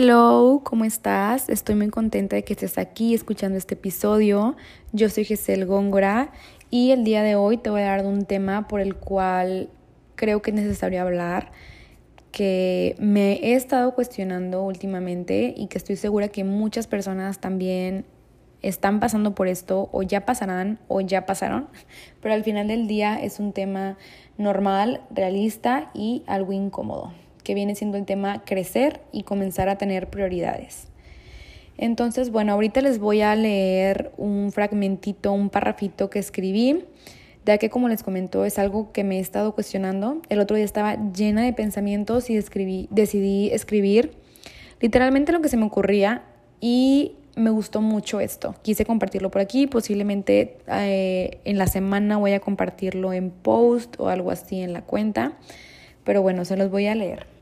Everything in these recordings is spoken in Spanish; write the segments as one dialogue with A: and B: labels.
A: Hello, ¿cómo estás? Estoy muy contenta de que estés aquí escuchando este episodio. Yo soy Giselle Góngora y el día de hoy te voy a dar un tema por el cual creo que es necesario hablar, que me he estado cuestionando últimamente y que estoy segura que muchas personas también están pasando por esto o ya pasarán o ya pasaron, pero al final del día es un tema normal, realista y algo incómodo que viene siendo el tema crecer y comenzar a tener prioridades. Entonces, bueno, ahorita les voy a leer un fragmentito, un parrafito que escribí, ya que como les comento es algo que me he estado cuestionando. El otro día estaba llena de pensamientos y escribí, decidí escribir literalmente lo que se me ocurría y me gustó mucho esto. Quise compartirlo por aquí, posiblemente eh, en la semana voy a compartirlo en post o algo así en la cuenta, pero bueno, se los voy a leer.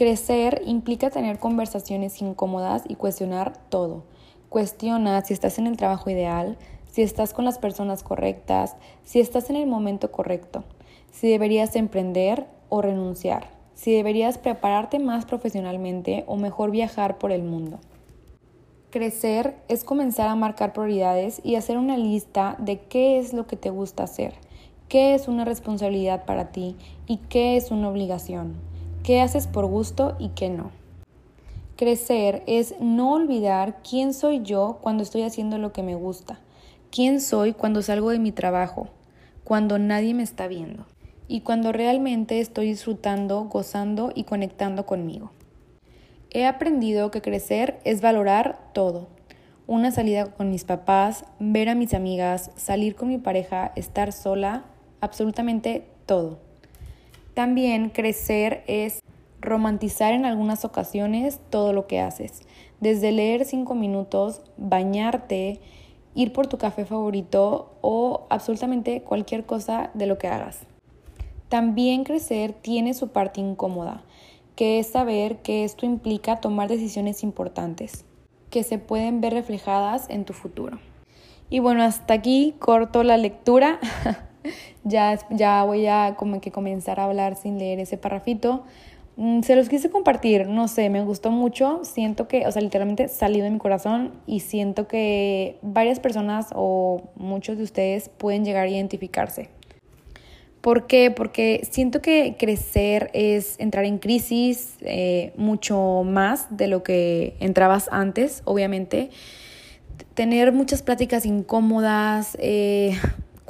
A: Crecer implica tener conversaciones incómodas y cuestionar todo. Cuestiona si estás en el trabajo ideal, si estás con las personas correctas, si estás en el momento correcto, si deberías emprender o renunciar, si deberías prepararte más profesionalmente o mejor viajar por el mundo. Crecer es comenzar a marcar prioridades y hacer una lista de qué es lo que te gusta hacer, qué es una responsabilidad para ti y qué es una obligación qué haces por gusto y qué no. Crecer es no olvidar quién soy yo cuando estoy haciendo lo que me gusta, quién soy cuando salgo de mi trabajo, cuando nadie me está viendo y cuando realmente estoy disfrutando, gozando y conectando conmigo. He aprendido que crecer es valorar todo. Una salida con mis papás, ver a mis amigas, salir con mi pareja, estar sola, absolutamente todo. También crecer es romantizar en algunas ocasiones todo lo que haces, desde leer cinco minutos, bañarte, ir por tu café favorito o absolutamente cualquier cosa de lo que hagas. También crecer tiene su parte incómoda, que es saber que esto implica tomar decisiones importantes, que se pueden ver reflejadas en tu futuro. Y bueno, hasta aquí corto la lectura. ya, ya voy a como que comenzar a hablar sin leer ese parrafito. Mm, se los quise compartir, no sé, me gustó mucho, siento que, o sea, literalmente salió de mi corazón y siento que varias personas o muchos de ustedes pueden llegar a identificarse. ¿Por qué? Porque siento que crecer es entrar en crisis eh, mucho más de lo que entrabas antes, obviamente. Tener muchas pláticas incómodas, eh,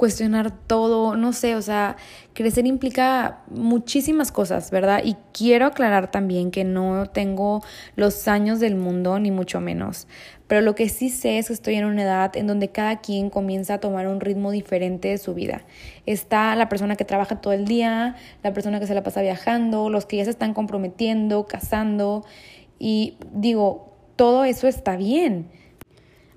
A: cuestionar todo, no sé, o sea, crecer implica muchísimas cosas, ¿verdad? Y quiero aclarar también que no tengo los años del mundo, ni mucho menos, pero lo que sí sé es que estoy en una edad en donde cada quien comienza a tomar un ritmo diferente de su vida. Está la persona que trabaja todo el día, la persona que se la pasa viajando, los que ya se están comprometiendo, casando, y digo, todo eso está bien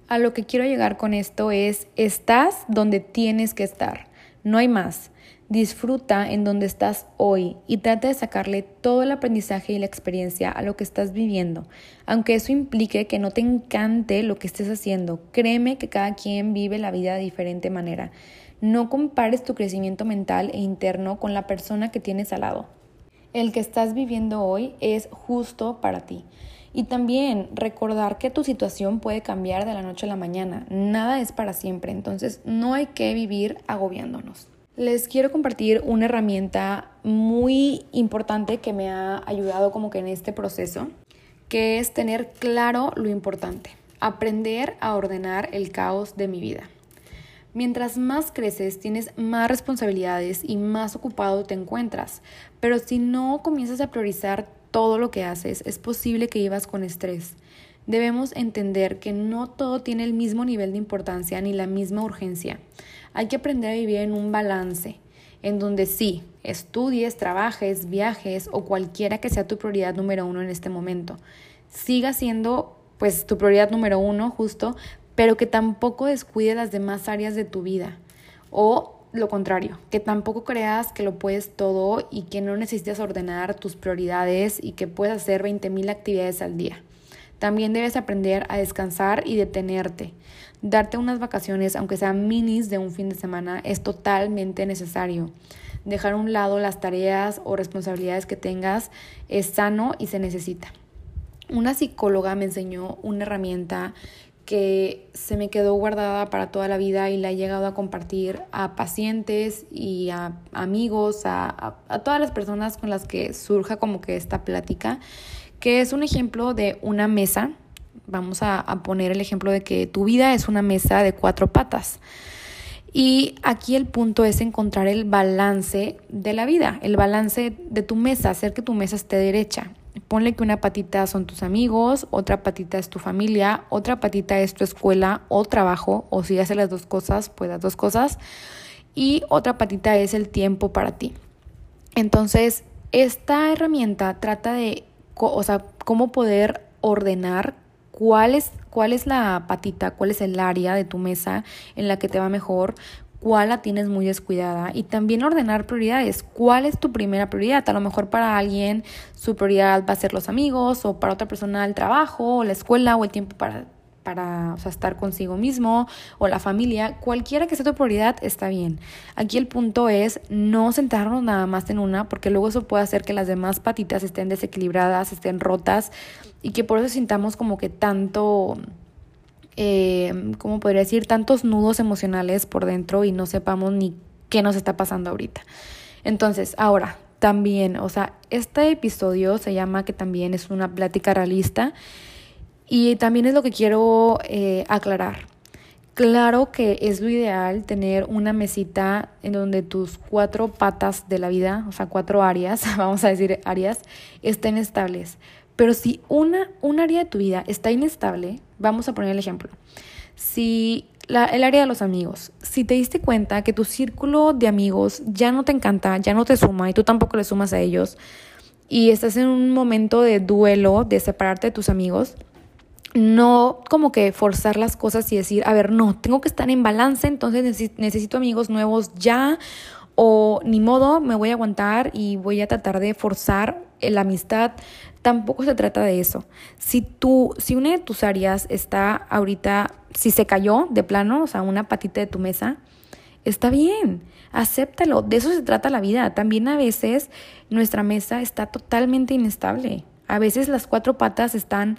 A: a lo que quiero llegar con esto es, estás donde tienes que estar, no hay más. Disfruta en donde estás hoy y trata de sacarle todo el aprendizaje y la experiencia a lo que estás viviendo, aunque eso implique que no te encante lo que estés haciendo. Créeme que cada quien vive la vida de diferente manera. No compares tu crecimiento mental e interno con la persona que tienes al lado. El que estás viviendo hoy es justo para ti. Y también recordar que tu situación puede cambiar de la noche a la mañana. Nada es para siempre, entonces no hay que vivir agobiándonos. Les quiero compartir una herramienta muy importante que me ha ayudado como que en este proceso, que es tener claro lo importante, aprender a ordenar el caos de mi vida. Mientras más creces, tienes más responsabilidades y más ocupado te encuentras, pero si no comienzas a priorizar todo lo que haces, es posible que vivas con estrés. Debemos entender que no todo tiene el mismo nivel de importancia ni la misma urgencia. Hay que aprender a vivir en un balance, en donde sí, estudies, trabajes, viajes o cualquiera que sea tu prioridad número uno en este momento. Siga siendo pues tu prioridad número uno justo, pero que tampoco descuide las demás áreas de tu vida. O lo contrario, que tampoco creas que lo puedes todo y que no necesitas ordenar tus prioridades y que puedes hacer 20.000 actividades al día. También debes aprender a descansar y detenerte. Darte unas vacaciones, aunque sean minis de un fin de semana, es totalmente necesario. Dejar a un lado las tareas o responsabilidades que tengas es sano y se necesita. una psicóloga me enseñó una herramienta que se me quedó guardada para toda la vida y la he llegado a compartir a pacientes y a amigos, a, todas las personas con las que surja como que esta plática, que es un ejemplo de una mesa. Vamos a, a poner el ejemplo de que tu vida es una mesa de cuatro patas. Y aquí el punto es encontrar el balance de la vida, el balance de tu mesa, hacer que tu mesa esté derecha. Ponle que una patita son tus amigos, otra patita es tu familia, otra patita es tu escuela o trabajo, o si haces las dos cosas, pues las dos cosas, y otra patita es el tiempo para ti. Entonces, esta herramienta trata de, o sea, cómo poder ordenar cuál es, cuál es la patita, cuál es el área de tu mesa en la que te va mejor, cuál la tienes muy descuidada y también ordenar prioridades. ¿Cuál es tu primera prioridad? A lo mejor para alguien su prioridad va a ser los amigos o para otra persona el trabajo o la escuela o el tiempo para para estar consigo mismo o la familia, cualquiera que sea tu prioridad está bien. Aquí el punto es no centrarnos nada más en una, porque luego eso puede hacer que las demás patitas estén desequilibradas, estén rotas y que por eso sintamos como que tanto eh, ¿cómo podría decir? Tantos nudos emocionales por dentro y no sepamos ni qué nos está pasando ahorita. Entonces, ahora, también, o sea, este episodio se llama que también es una plática realista y también es lo que quiero eh, aclarar. Claro que es lo ideal tener una mesita en donde tus cuatro patas de la vida, o sea, cuatro áreas, vamos a decir áreas, estén estables. Pero si una, un área de tu vida está inestable, vamos a poner el ejemplo. Si la, el área de los amigos, si te diste cuenta que tu círculo de amigos ya no te encanta, ya no te suma y tú tampoco le sumas a ellos, y estás en un momento de duelo, de separarte de tus amigos, no como que forzar las cosas y decir, a ver, no, tengo que estar en balance, entonces necesito amigos nuevos ya, o ni modo, me voy a aguantar y voy a tratar de forzar la amistad. Tampoco se trata de eso. Si tú, si una de tus áreas está ahorita, si se cayó de plano, o sea, una patita de tu mesa, está bien, acéptalo. De eso se trata la vida. También a veces nuestra mesa está totalmente inestable. A veces las cuatro patas están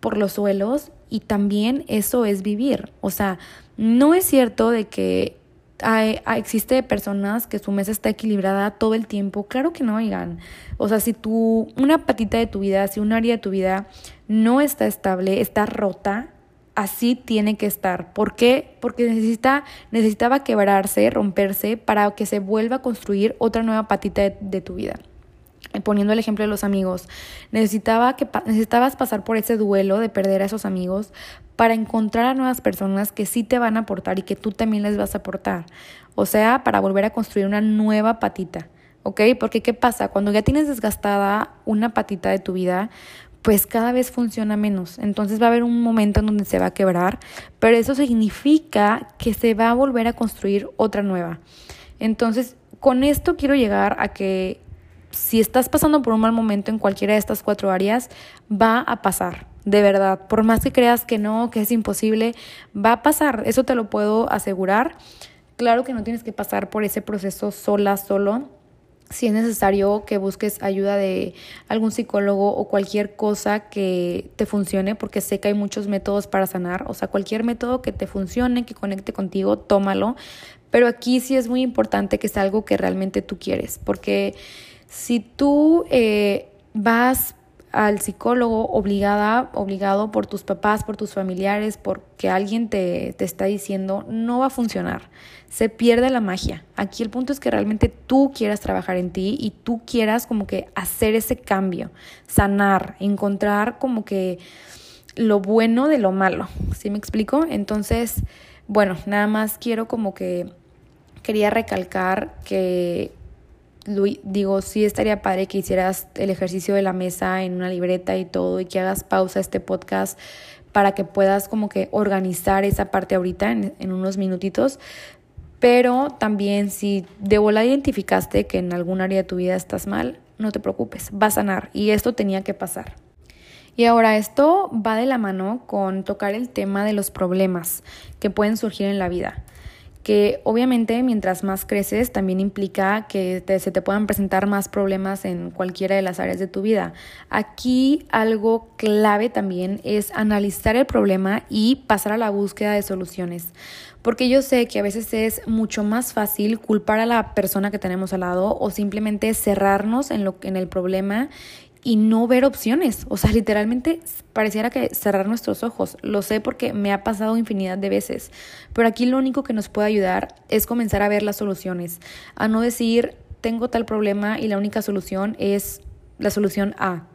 A: por los suelos y también eso es vivir. O sea, no es cierto de que hay, existe personas que su mesa está equilibrada todo el tiempo. Claro que no, oigan. O sea, si tú, una patita de tu vida, si un área de tu vida no está estable, está rota, así tiene que estar. ¿Por qué? Porque necesita, necesitaba quebrarse, romperse para que se vuelva a construir otra nueva patita de tu vida poniendo el ejemplo de los amigos, necesitaba que, necesitabas pasar por ese duelo de perder a esos amigos para encontrar a nuevas personas que sí te van a aportar y que tú también les vas a aportar. O sea, para volver a construir una nueva patita. ¿Ok? Porque ¿qué pasa? Cuando ya tienes desgastada una patita de tu vida, pues cada vez funciona menos. Entonces va a haber un momento en donde se va a quebrar, pero eso significa que se va a volver a construir otra nueva. Entonces, con esto quiero llegar a que si estás pasando por un mal momento en cualquiera de estas cuatro áreas, va a pasar, de verdad. Por más que creas que no, que es imposible, va a pasar, eso te lo puedo asegurar. Claro que no tienes que pasar por ese proceso sola, solo. Si es necesario que busques ayuda de algún psicólogo o cualquier cosa que te funcione, porque sé que hay muchos métodos para sanar, o sea, cualquier método que te funcione, que conecte contigo, tómalo. Pero aquí sí es muy importante que sea algo que realmente tú quieres, porque si tú eh, vas al psicólogo obligada, obligado por tus papás, por tus familiares, porque alguien te, te, está diciendo, no va a funcionar. Se pierde la magia. Aquí el punto es que realmente tú quieras trabajar en ti y tú quieras como que hacer ese cambio, sanar, encontrar como que lo bueno de lo malo. ¿Sí me explico? Entonces, bueno, nada más quiero como que quería recalcar que digo, sí estaría padre que hicieras el ejercicio de la mesa en una libreta y todo y que hagas pausa a este podcast para que puedas como que organizar esa parte ahorita en, unos minutitos. Pero también si de bola identificaste que en algún área de tu vida estás mal, no te preocupes, va a sanar y esto tenía que pasar. Y ahora esto va de la mano con tocar el tema de los problemas que pueden surgir en la vida que obviamente mientras más creces también implica que se te puedan presentar más problemas en cualquiera de las áreas de tu vida. Aquí algo clave también es analizar el problema y pasar a la búsqueda de soluciones. Porque yo sé que a veces es mucho más fácil culpar a la persona que tenemos al lado o simplemente cerrarnos en, lo, en el problema y no ver opciones. O sea, literalmente pareciera que cerrar nuestros ojos. Lo sé porque me ha pasado infinidad de veces. Pero aquí lo único que nos puede ayudar es comenzar a ver las soluciones. A no decir, tengo tal problema y la única solución es la solución A.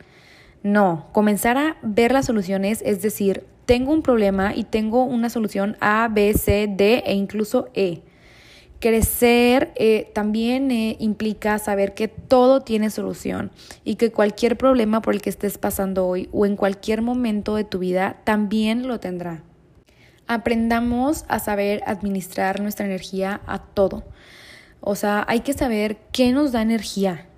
A: No, comenzar a ver las soluciones es decir, tengo un problema y tengo una solución A, B, C, D e incluso E. Crecer eh, también eh, implica saber que todo tiene solución y que cualquier problema por el que estés pasando hoy o en cualquier momento de tu vida también lo tendrá. Aprendamos a saber administrar nuestra energía a todo. O sea, hay que saber qué nos da energía,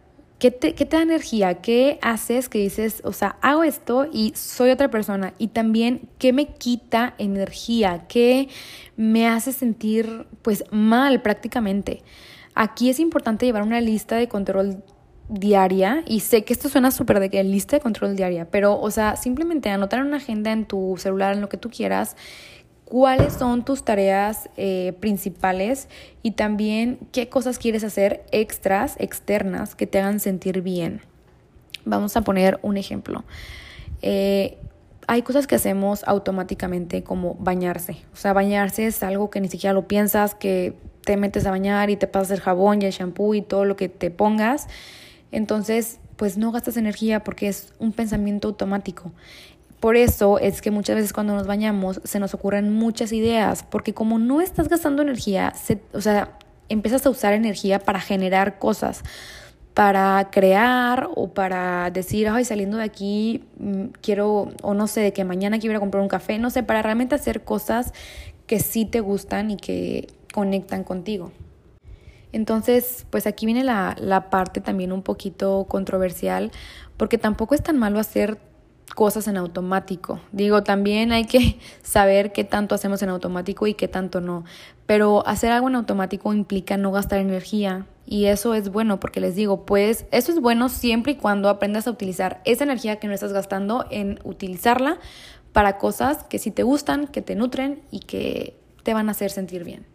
A: ¿Qué te, da energía? ¿Qué haces que dices, o sea, hago esto y soy otra persona? Y también, ¿qué me quita energía? ¿Qué me hace sentir, pues, mal prácticamente? Aquí es importante llevar una lista de control diaria y sé que esto suena súper de que lista de control diaria, pero, o sea, simplemente anotar una agenda en tu celular, en lo que tú quieras, cuáles son tus tareas eh, principales y también qué cosas quieres hacer extras, externas, que te hagan sentir bien. Vamos a poner un ejemplo. Eh, hay cosas que hacemos automáticamente como bañarse. O sea, bañarse es algo que ni siquiera lo piensas, que te metes a bañar y te pasas el jabón y el shampoo y todo lo que te pongas. Entonces, pues no gastas energía porque es un pensamiento automático. Por eso es que muchas veces cuando nos bañamos se nos ocurren muchas ideas, porque como no estás gastando energía, o sea, empiezas a usar energía para generar cosas, para crear o para decir, ay, saliendo de aquí mm, quiero, o no sé, de que mañana quiero comprar un café, no sé, para realmente hacer cosas que sí te gustan y que conectan contigo. Entonces, pues aquí viene la, la parte también un poquito controversial, porque tampoco es tan malo hacer cosas en automático. Digo, también hay que saber qué tanto hacemos en automático y qué tanto no. Pero hacer algo en automático implica no gastar energía y eso es bueno porque les digo, pues eso es bueno siempre y cuando aprendas a utilizar esa energía que no estás gastando en utilizarla para cosas que sí te gustan, que te nutren y que te van a hacer sentir bien.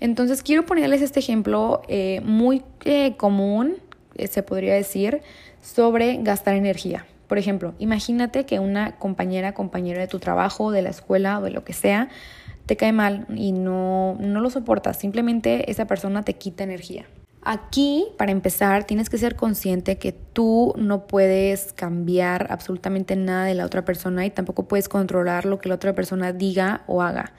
A: Entonces quiero ponerles este ejemplo eh, muy eh, común, eh, se podría decir, sobre gastar energía. Por ejemplo, imagínate que una compañera, compañero de tu trabajo, de la escuela o de lo que sea, te cae mal y no, no lo soportas, simplemente esa persona te quita energía. Aquí, para empezar, tienes que ser consciente que tú no puedes cambiar absolutamente nada de la otra persona y tampoco puedes controlar lo que la otra persona diga o haga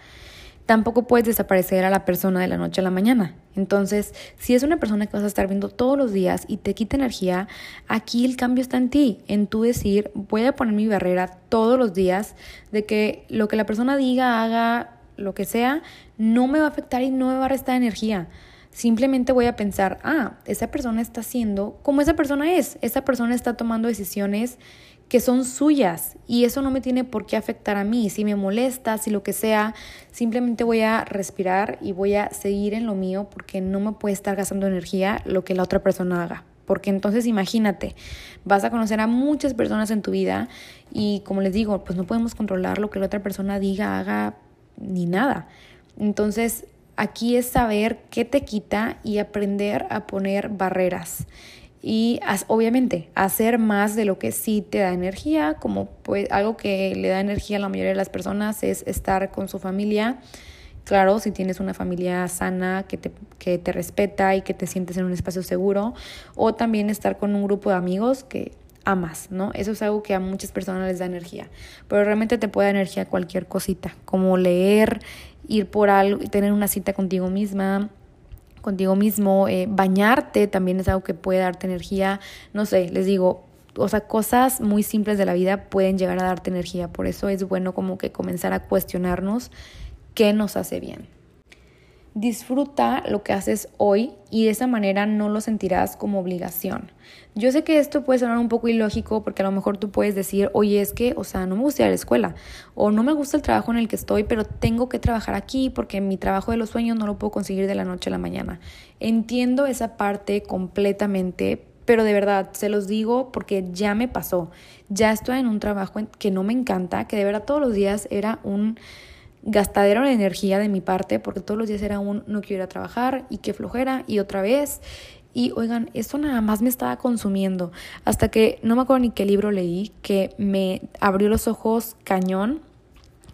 A: tampoco puedes desaparecer a la persona de la noche a la mañana. Entonces, si es una persona que vas a estar viendo todos los días y te quita energía, aquí el cambio está en ti, en tú decir, voy a poner mi barrera todos los días de que lo que la persona diga, haga, lo que sea, no me va a afectar y no me va a restar energía. Simplemente voy a pensar, ah, esa persona está haciendo como esa persona es, esa persona está tomando decisiones que son suyas y eso no me tiene por qué afectar a mí. Si me molesta, si lo que sea, simplemente voy a respirar y voy a seguir en lo mío porque no me puede estar gastando energía lo que la otra persona haga. Porque entonces imagínate, vas a conocer a muchas personas en tu vida y como les digo, pues no podemos controlar lo que la otra persona diga, haga, ni nada. Entonces aquí es saber qué te quita y aprender a poner barreras y obviamente hacer más de lo que sí te da energía, como pues algo que le da energía a la mayoría de las personas es estar con su familia. Claro, si tienes una familia sana que te, que te respeta y que te sientes en un espacio seguro, o también estar con un grupo de amigos que amas, ¿no? Eso es algo que a muchas personas les da energía, pero realmente te puede dar energía cualquier cosita, como leer, ir por algo, tener una cita contigo misma, contigo mismo, eh, bañarte también es algo que puede darte energía, no sé, les digo, o sea, cosas muy simples de la vida pueden llegar a darte energía, por eso es bueno como que comenzar a cuestionarnos qué nos hace bien. Disfruta lo que haces hoy y de esa manera no lo sentirás como obligación. Yo sé que esto puede sonar un poco ilógico porque a lo mejor tú puedes decir, oye, es que, o sea, no me gusta ir a la escuela o no me gusta el trabajo en el que estoy, pero tengo que trabajar aquí porque mi trabajo de los sueños no lo puedo conseguir de la noche a la mañana. Entiendo esa parte completamente, pero de verdad, se los digo porque ya me pasó. Ya estoy en un trabajo que no me encanta, que de verdad todos los días era un gastadero de energía de mi parte, porque todos los días era un no quiero ir a trabajar y qué flojera y otra vez. Y oigan, eso nada más me estaba consumiendo. Hasta que no me acuerdo ni qué libro leí, que me abrió los ojos cañón,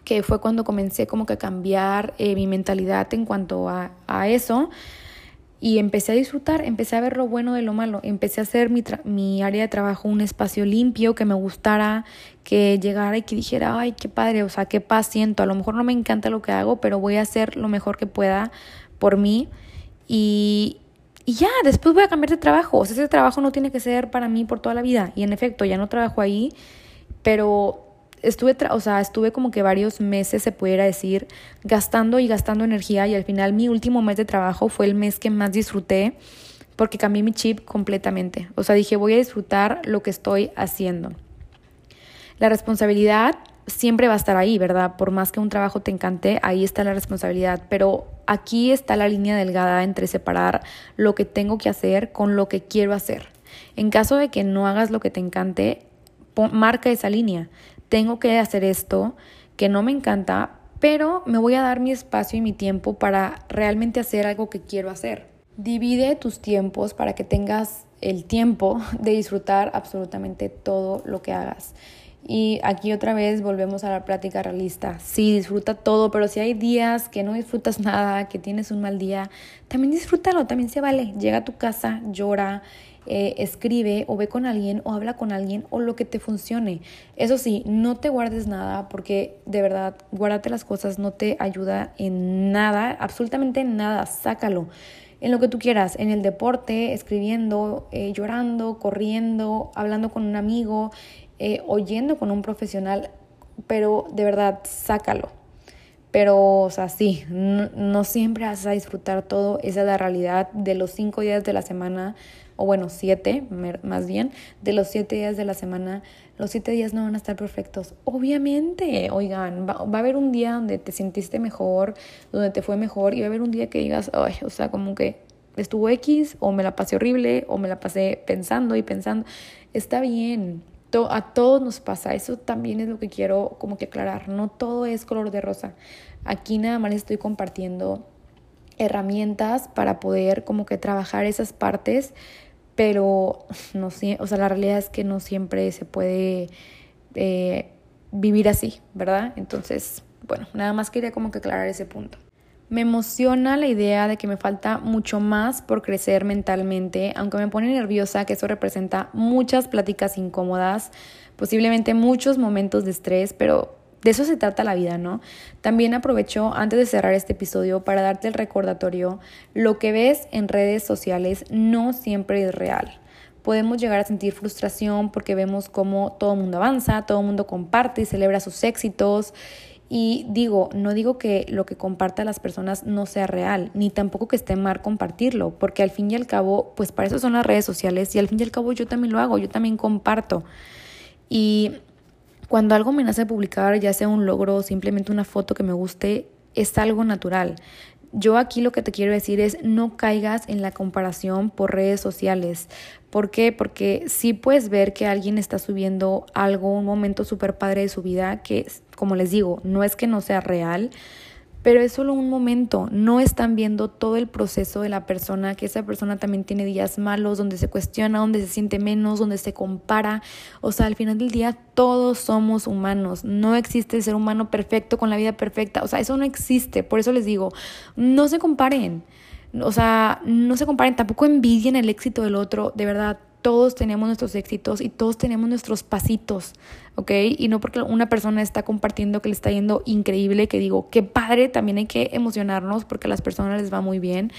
A: que fue cuando comencé como que a cambiar eh, mi mentalidad en cuanto a, a eso y empecé a disfrutar, empecé a ver lo bueno de lo malo, empecé a hacer mi, mi, área de trabajo un espacio limpio, que me gustara, que llegara y que dijera, ay, qué padre, o sea, qué paz siento, a lo mejor no me encanta lo que hago, pero voy a hacer lo mejor que pueda por mí y, y ya, después voy a cambiar de trabajo, o sea, ese trabajo no tiene que ser para mí por toda la vida. Y en efecto, ya no trabajo ahí, pero estuve, o sea, estuve como que varios meses, se pudiera decir, gastando y gastando energía y al final mi último mes de trabajo fue el mes que más disfruté porque cambié mi chip completamente. O sea, dije, voy a disfrutar lo que estoy haciendo. La responsabilidad siempre va a estar ahí, ¿verdad? Por más que un trabajo te encante, ahí está la responsabilidad, pero aquí está la línea delgada entre separar lo que tengo que hacer con lo que quiero hacer. En caso de que no hagas lo que te encante, marca esa línea tengo que hacer esto que no me encanta, pero me voy a dar mi espacio y mi tiempo para realmente hacer algo que quiero hacer. Divide tus tiempos para que tengas el tiempo de disfrutar absolutamente todo lo que hagas. Y aquí otra vez volvemos a la plática realista. Sí, disfruta todo, pero si hay días que no disfrutas nada, que tienes un mal día, también disfrútalo, también se vale. Llega a tu casa, llora, eh, escribe o ve con alguien o habla con alguien o lo que te funcione. Eso sí, no te guardes nada porque de verdad, guárdate las cosas no te ayuda en nada, absolutamente en nada, sácalo. En lo que tú quieras, en el deporte, escribiendo, eh, llorando, corriendo, hablando con un amigo, eh, oyendo con un profesional, pero de verdad, sácalo. Pero, o sea, sí, no, no, siempre vas a disfrutar todo. Esa es la realidad de los cinco días de la semana o bueno, siete más bien, de los siete días de la semana, los siete días no van a estar perfectos. Obviamente, oigan, va, a haber un día donde te sentiste mejor, donde te fue mejor, y va a haber un día que digas, ay, o sea, como que estuvo X, o me la pasé horrible, o me la pasé pensando y pensando. Está bien, a todos nos pasa, eso también es lo que quiero como que aclarar, no todo es color de rosa. Aquí nada más estoy compartiendo herramientas para poder como que trabajar esas partes pero no o sea, la realidad es que no siempre se puede eh, vivir así, ¿verdad? Entonces, bueno, nada más quería como que aclarar ese punto. Me emociona la idea de que me falta mucho más por crecer mentalmente, aunque me pone nerviosa que eso representa muchas pláticas incómodas, posiblemente muchos momentos de estrés, pero de eso se trata la vida, ¿no? También aprovecho antes de cerrar este episodio para darte el recordatorio, lo que ves en redes sociales no siempre es real. Podemos llegar a sentir frustración porque vemos cómo todo el mundo avanza, todo el mundo comparte y celebra sus éxitos. Y digo, no digo que lo que comparta las personas no sea real, ni tampoco que esté mal compartirlo, porque al fin y al cabo, pues para eso son las redes sociales y al fin y al cabo yo también lo hago, yo también comparto. Y cuando algo me nace publicar, ya sea un logro o simplemente una foto que me guste, es algo natural. Yo aquí lo que te quiero decir es no caigas en la comparación por redes sociales. ¿Por qué? Porque sí puedes ver que alguien está subiendo algo, un momento súper padre de su vida, que como les digo, no es que no sea real, pero es solo un momento, no están viendo todo el proceso de la persona, que esa persona también tiene días malos, donde se cuestiona, donde se siente menos, donde se compara, o sea, al final del día todos somos humanos, no existe el ser humano perfecto con la vida perfecta, o sea, eso no existe, por eso les digo, no se comparen, o sea, no se comparen, tampoco envidien el éxito del otro, de verdad, todos tenemos nuestros éxitos y todos tenemos nuestros pasitos, ¿ok? Y no porque una persona está compartiendo que le está yendo increíble, que digo, qué padre, también hay que emocionarnos porque a las personas les va muy bien.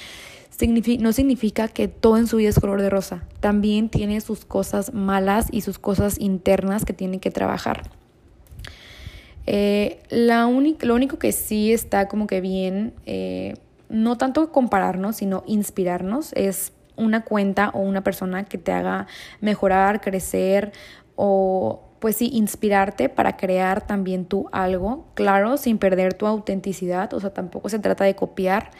A: no significa que todo en su vida es color de rosa. También tiene sus cosas malas y sus cosas internas que tiene que trabajar. Eh, la lo único que sí está como que bien, eh, no tanto compararnos, sino inspirarnos. Es una cuenta o una persona que te haga mejorar, crecer o pues sí, inspirarte para crear también tú algo, claro, sin perder tu autenticidad, o sea, tampoco se trata de copiar.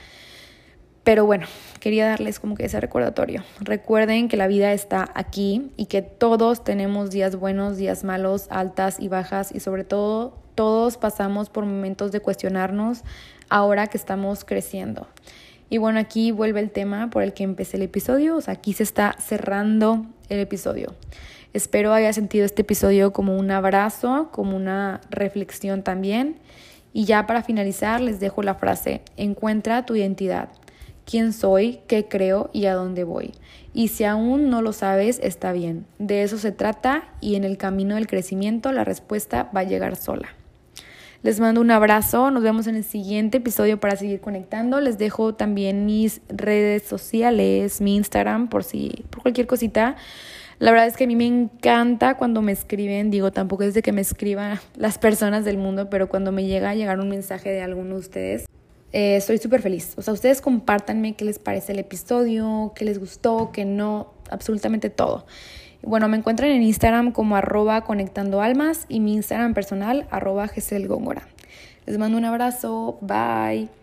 A: Pero bueno, quería darles como que ese recordatorio. Recuerden que la vida está aquí y que todos tenemos días buenos, días malos, altas y bajas y sobre todo todos pasamos por momentos de cuestionarnos ahora que estamos creciendo. Y bueno, aquí vuelve el tema por el que empecé el episodio, o sea, aquí se está cerrando el episodio. Espero haya sentido este episodio como un abrazo, como una reflexión también. Y ya para finalizar les dejo la frase, encuentra tu identidad, quién soy, qué creo y a dónde voy. Y si aún no lo sabes, está bien. De eso se trata y en el camino del crecimiento la respuesta va a llegar sola. Les mando un abrazo, nos vemos en el siguiente episodio para seguir conectando. Les dejo también mis redes sociales, mi Instagram por si por cualquier cosita. La verdad es que a mí me encanta cuando me escriben, digo, tampoco es de que me escriban las personas del mundo, pero cuando me llega a llegar un mensaje de alguno de ustedes, eh, estoy súper feliz. O sea, ustedes compártanme qué les parece el episodio, qué les gustó, qué no, absolutamente todo. Bueno, me encuentran en Instagram como arroba conectando almas y mi Instagram personal arroba. Les mando un abrazo, bye.